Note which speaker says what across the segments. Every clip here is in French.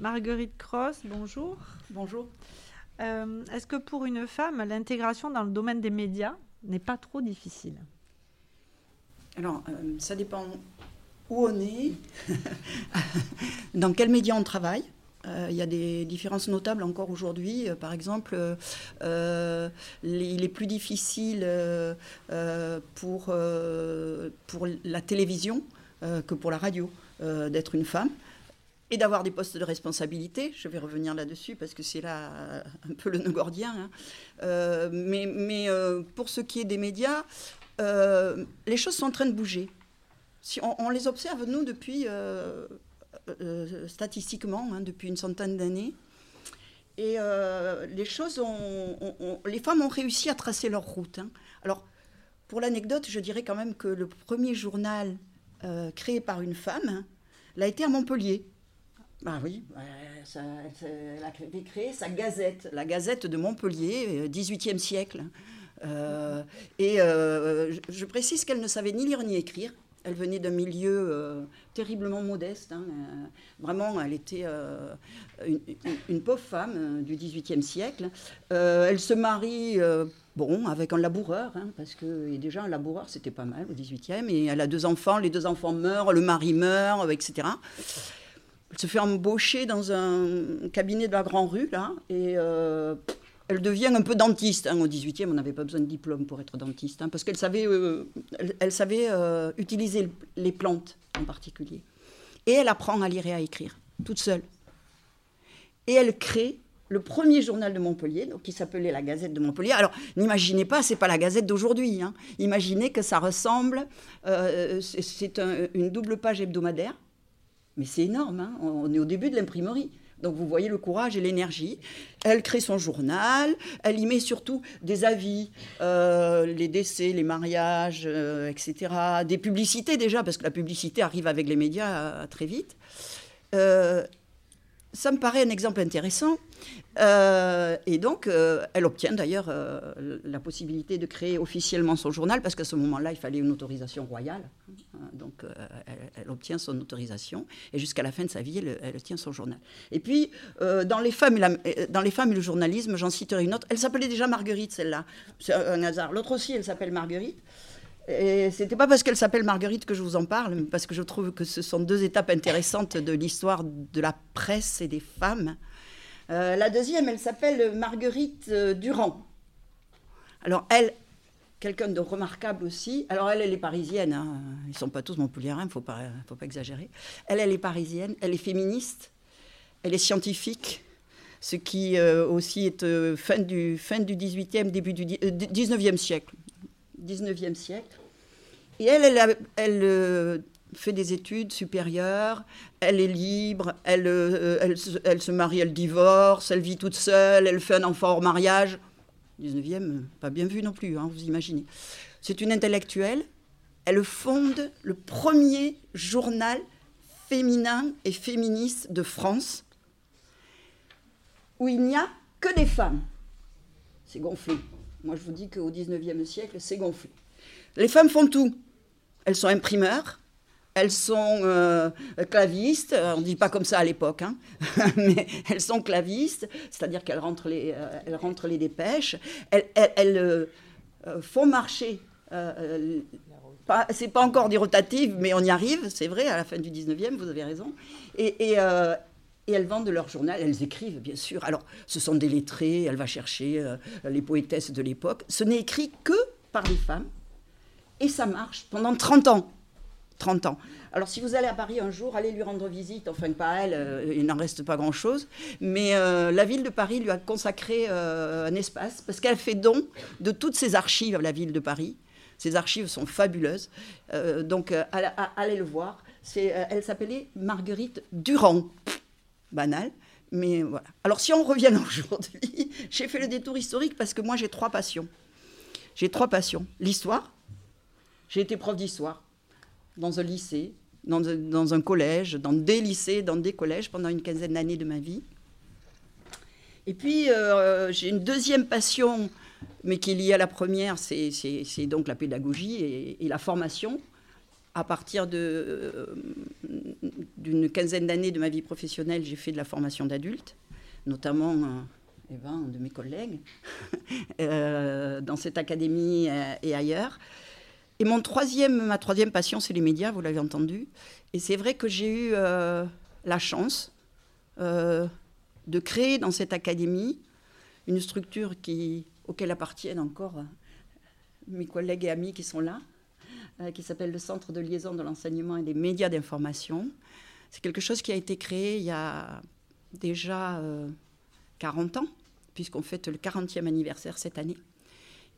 Speaker 1: Marguerite Cross, bonjour.
Speaker 2: Bonjour.
Speaker 1: Euh, est-ce que pour une femme, l'intégration dans le domaine des médias n'est pas trop difficile?
Speaker 2: Alors, euh, ça dépend où on est, dans quels médias on travaille. Euh, il y a des différences notables encore aujourd'hui. par exemple, il est plus difficile pour, pour la télévision que pour la radio d'être une femme et d'avoir des postes de responsabilité. Je vais revenir là-dessus parce que c'est là euh, un peu le nœud gordien. Hein. Euh, mais, euh, pour ce qui est des médias, les choses sont en train de bouger. Si on, les observe, nous, depuis, statistiquement, hein, depuis une centaine d'années. Et les choses Les femmes ont réussi à tracer leur route. Hein. Alors, pour l'anecdote, je dirais quand même que le premier journal créé par une femme l'a été à Montpellier. Ah oui, elle a créé sa gazette, la gazette de Montpellier, 18e euh, siècle. Euh, et euh, je précise qu'elle ne savait ni lire ni écrire. Elle venait d'un milieu terriblement modeste. Hein, vraiment, elle était une, pauvre femme du XVIIIe siècle. elle se marie, bon, avec un laboureur, hein, parce que déjà un laboureur, c'était pas mal au XVIIIe. Et elle a deux enfants, les deux enfants meurent, le mari meurt, etc. Elle se fait embaucher dans un cabinet de la Grand Rue, là, et euh, elle devient un peu dentiste. Hein. Au 18e, on n'avait pas besoin de diplôme pour être dentiste, hein, parce qu'elle savait, euh, elle, savait euh, utiliser les plantes en particulier. Et elle apprend à lire et à écrire, toute seule. Et elle crée le premier journal de Montpellier, qui s'appelait la Gazette de Montpellier. Alors, n'imaginez pas, c'est pas la Gazette d'aujourd'hui. Hein. Imaginez que ça ressemble, c'est une double page hebdomadaire mais c'est énorme, hein. on est au début de l'imprimerie. Donc vous voyez le courage et l'énergie. Elle crée son journal, elle y met surtout des avis, euh, les décès, les mariages, euh, etc. Des publicités déjà, parce que la publicité arrive avec les médias euh, très vite. ça me paraît un exemple intéressant. Et donc, elle obtient d'ailleurs la possibilité de créer officiellement son journal, parce qu'à ce moment-là, il fallait une autorisation royale. Donc, elle, obtient son autorisation, et jusqu'à la fin de sa vie, elle, tient son journal. Et puis, dans, les femmes et la, dans les femmes et le journalisme, j'en citerai une autre. Elle s'appelait déjà Marguerite, celle-là. C'est un hasard. L'autre aussi, elle s'appelle Marguerite. Et c'était pas parce qu'elle s'appelle Marguerite que je vous en parle, mais parce que je trouve que ce sont deux étapes intéressantes de l'histoire de la presse et des femmes. Euh, la deuxième, elle s'appelle Marguerite euh, Durand. Alors, elle, quelqu'un de remarquable aussi. Alors, elle, elle est parisienne. Hein. Ils ne sont pas tous montpelliérains, il ne faut pas, faut pas exagérer. Elle, elle est parisienne. Elle est féministe. Elle est scientifique. Ce qui euh, aussi est fin, du, fin du 18e, début du 19e siècle. 19e siècle. Et elle, elle, elle fait des études supérieures, elle est libre, elle, euh, elle, elle, se marie, elle divorce, elle vit toute seule, elle fait un enfant hors mariage. 19e, pas bien vu non plus, hein, vous imaginez. C'est une intellectuelle. Elle fonde le premier journal féminin et féministe de France, où il n'y a que des femmes. C'est gonflé. Moi, je vous dis qu'au 19e siècle, c'est gonflé. Les femmes font tout. Elles sont imprimeurs, elles sont euh, clavistes, on ne dit pas comme ça à l'époque, hein. mais elles sont clavistes, c'est-à-dire qu'elles rentrent, les, euh, rentrent les dépêches, elles, euh, font marcher, c'est pas encore des rotatives, mais on y arrive, c'est vrai, à la fin du 19e, vous avez raison, et, et, et, elles vendent leur journal, elles écrivent bien sûr, alors ce sont des lettrés, elle va chercher les poétesses de l'époque, ce n'est écrit que par les femmes, et ça marche pendant 30 ans. 30 ans. Alors si vous allez à Paris un jour, allez lui rendre visite, enfin pas elle, euh, il n'en reste pas grand-chose, mais euh, la ville de Paris lui a consacré euh, un espace parce qu'elle fait don de toutes ses archives à la ville de Paris. Ces archives sont fabuleuses, donc allez le voir. elle s'appelait Marguerite Durand, banal. Mais voilà. Alors si on revient aujourd'hui, j'ai fait le détour historique parce que moi j'ai trois passions. J'ai trois passions. L'histoire. J'ai été prof d'histoire dans un lycée, dans un, collège, dans des lycées, dans des collèges pendant une quinzaine d'années de ma vie. Et puis, euh, j'ai une deuxième passion, mais qui est liée à la première, c'est donc la pédagogie et, la formation. à partir euh, d'une quinzaine d'années de ma vie professionnelle, j'ai fait de la formation d'adultes, notamment eh ben, de mes collègues dans cette académie et ailleurs. Et mon troisième, ma troisième passion, c'est les médias, vous l'avez entendu. Et c'est vrai que j'ai eu la chance de créer dans cette académie une structure qui, auquel appartiennent encore mes collègues et amis qui sont là, euh, qui s'appelle le Centre de liaison de l'enseignement et des médias d'information. C'est quelque chose qui a été créé il y a déjà 40 euh, ans, puisqu'on fête le 40e anniversaire cette année,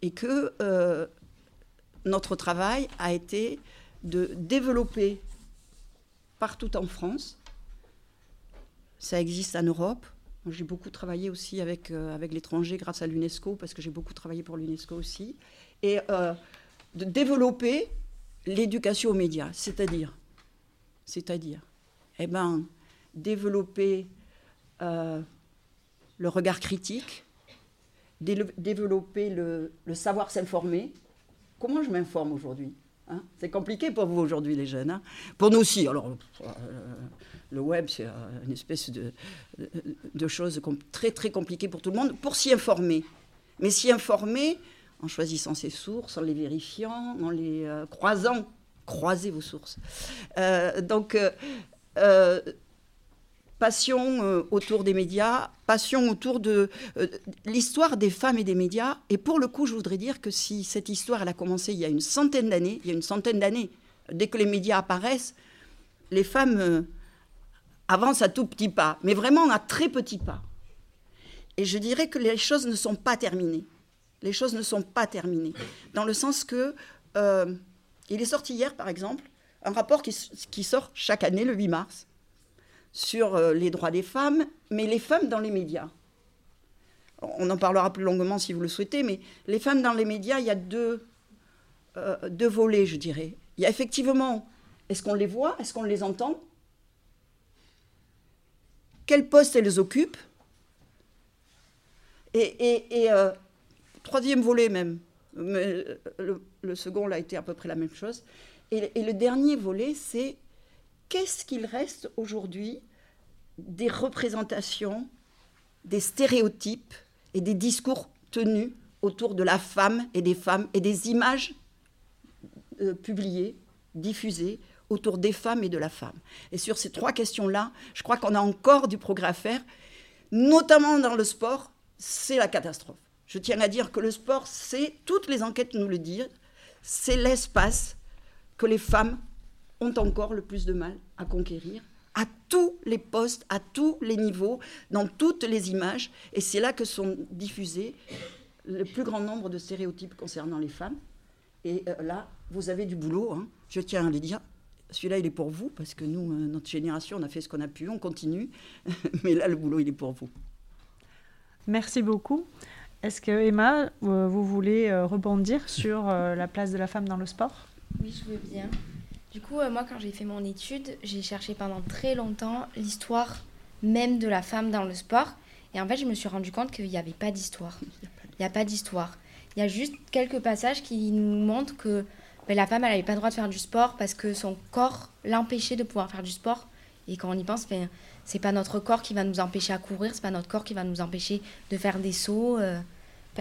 Speaker 2: et que euh, notre travail a été de développer partout en France, ça existe en Europe, j'ai beaucoup travaillé aussi avec, avec l'étranger grâce à l'UNESCO, parce que j'ai beaucoup travaillé pour l'UNESCO aussi et euh, de développer l'éducation aux médias, c'est-à-dire, c'est-à-dire, eh ben, développer euh, le regard critique, développer le, savoir s'informer. Comment je m'informe aujourd'hui hein? C'est compliqué pour vous aujourd'hui, les jeunes. Hein? Pour nous aussi. Alors, euh, le web, c'est une espèce de, de, de chose très, très compliquée pour tout le monde, pour s'y informer. Mais s'y informer, en choisissant ses sources, en les vérifiant, en les euh, croisant. Croisez vos sources. Euh, donc, euh, passion autour des médias, passion autour de l'histoire des femmes et des médias. Et pour le coup, je voudrais dire que si cette histoire, a commencé il y a une centaine d'années, il y a une centaine d'années, dès que les médias apparaissent, les femmes avancent à tout petit pas, mais vraiment à très petit pas. Et je dirais que les choses ne sont pas terminées les choses ne sont pas terminées. Dans le sens que, euh, il est sorti hier, par exemple, un rapport qui, sort chaque année, le 8 mars, sur euh, les droits des femmes, mais les femmes dans les médias. On en parlera plus longuement si vous le souhaitez, mais les femmes dans les médias, il y a deux, euh, volets, je dirais. Il y a effectivement, est-ce qu'on les voit, est-ce qu'on les entend? Quel poste elles occupent? Et, et, troisième volet même. Mais le, second, a été à peu près la même chose. Et, le dernier volet, c'est qu'est-ce qu'il reste aujourd'hui des représentations, des stéréotypes et des discours tenus autour de la femme et des femmes et des images euh, publiées, diffusées autour des femmes et de la femme. Et sur ces trois questions-là, je crois qu'on a encore du progrès à faire, notamment dans le sport, c'est la catastrophe. Je tiens à dire que le sport, c'est, toutes les enquêtes nous le disent, c'est l'espace que les femmes ont encore le plus de mal à conquérir, à tous les postes, à tous les niveaux, dans toutes les images. Et c'est là que sont diffusés le plus grand nombre de stéréotypes concernant les femmes. Et euh, là, vous avez du boulot, hein. je tiens à le dire. Celui-là, il est pour vous, parce que nous, euh, notre génération, on a fait ce qu'on a pu, on continue. Mais là, le boulot, il est pour vous.
Speaker 1: Merci beaucoup. Est-ce que Emma, euh, vous voulez rebondir sur la place de la femme dans le sport?
Speaker 3: Oui, je veux bien. Du coup, moi, quand j'ai fait mon étude, j'ai cherché pendant très longtemps l'histoire même de la femme dans le sport. Et en fait, je me suis rendu compte qu'il n'y avait pas d'histoire. Il n'y a pas d'histoire. Il y a juste quelques passages qui nous montrent que ben, la femme, elle n'avait pas le droit de faire du sport parce que son corps l'empêchait de pouvoir faire du sport. Et quand on y pense, ben, c'est pas notre corps qui va nous empêcher à courir, c'est pas notre corps qui va nous empêcher de faire des sauts. Je euh.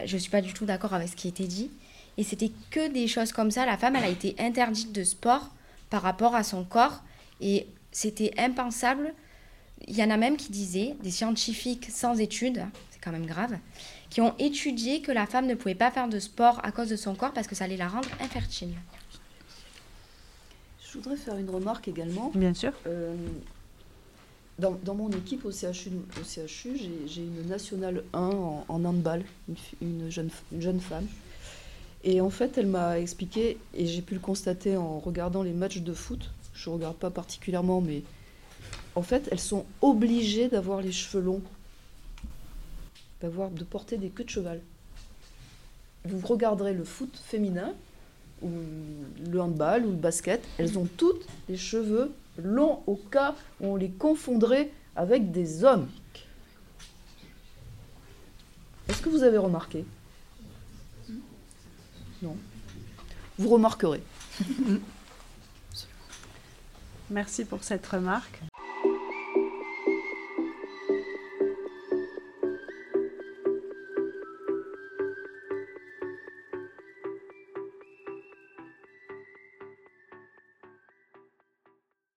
Speaker 3: je suis pas du tout d'accord avec ce qui était dit. Et c'était que des choses comme ça. La femme, elle a été interdite de sport par rapport à son corps. Et c'était impensable. Il y en a même qui disaient, des scientifiques sans études, c'est quand même grave, qui ont étudié que la femme ne pouvait pas faire de sport à cause de son corps parce que ça allait la rendre infertile.
Speaker 4: Je voudrais faire une remarque également.
Speaker 1: Bien sûr.
Speaker 4: Euh, dans, mon équipe au CHU, au CHU j'ai une nationale 1 en, handball, une, jeune, jeune femme. Et en fait, elle m'a expliqué, et j'ai pu le constater en regardant les matchs de foot, je ne regarde pas particulièrement, mais en fait, elles sont obligées d'avoir les cheveux longs, d'avoir, de porter des queues de cheval. Vous regarderez le foot féminin, ou le handball, ou le basket, elles ont toutes les cheveux long au cas où on les confondrait avec des hommes. Est-ce que vous avez remarqué? Non. Vous remarquerez.
Speaker 1: Merci pour cette remarque.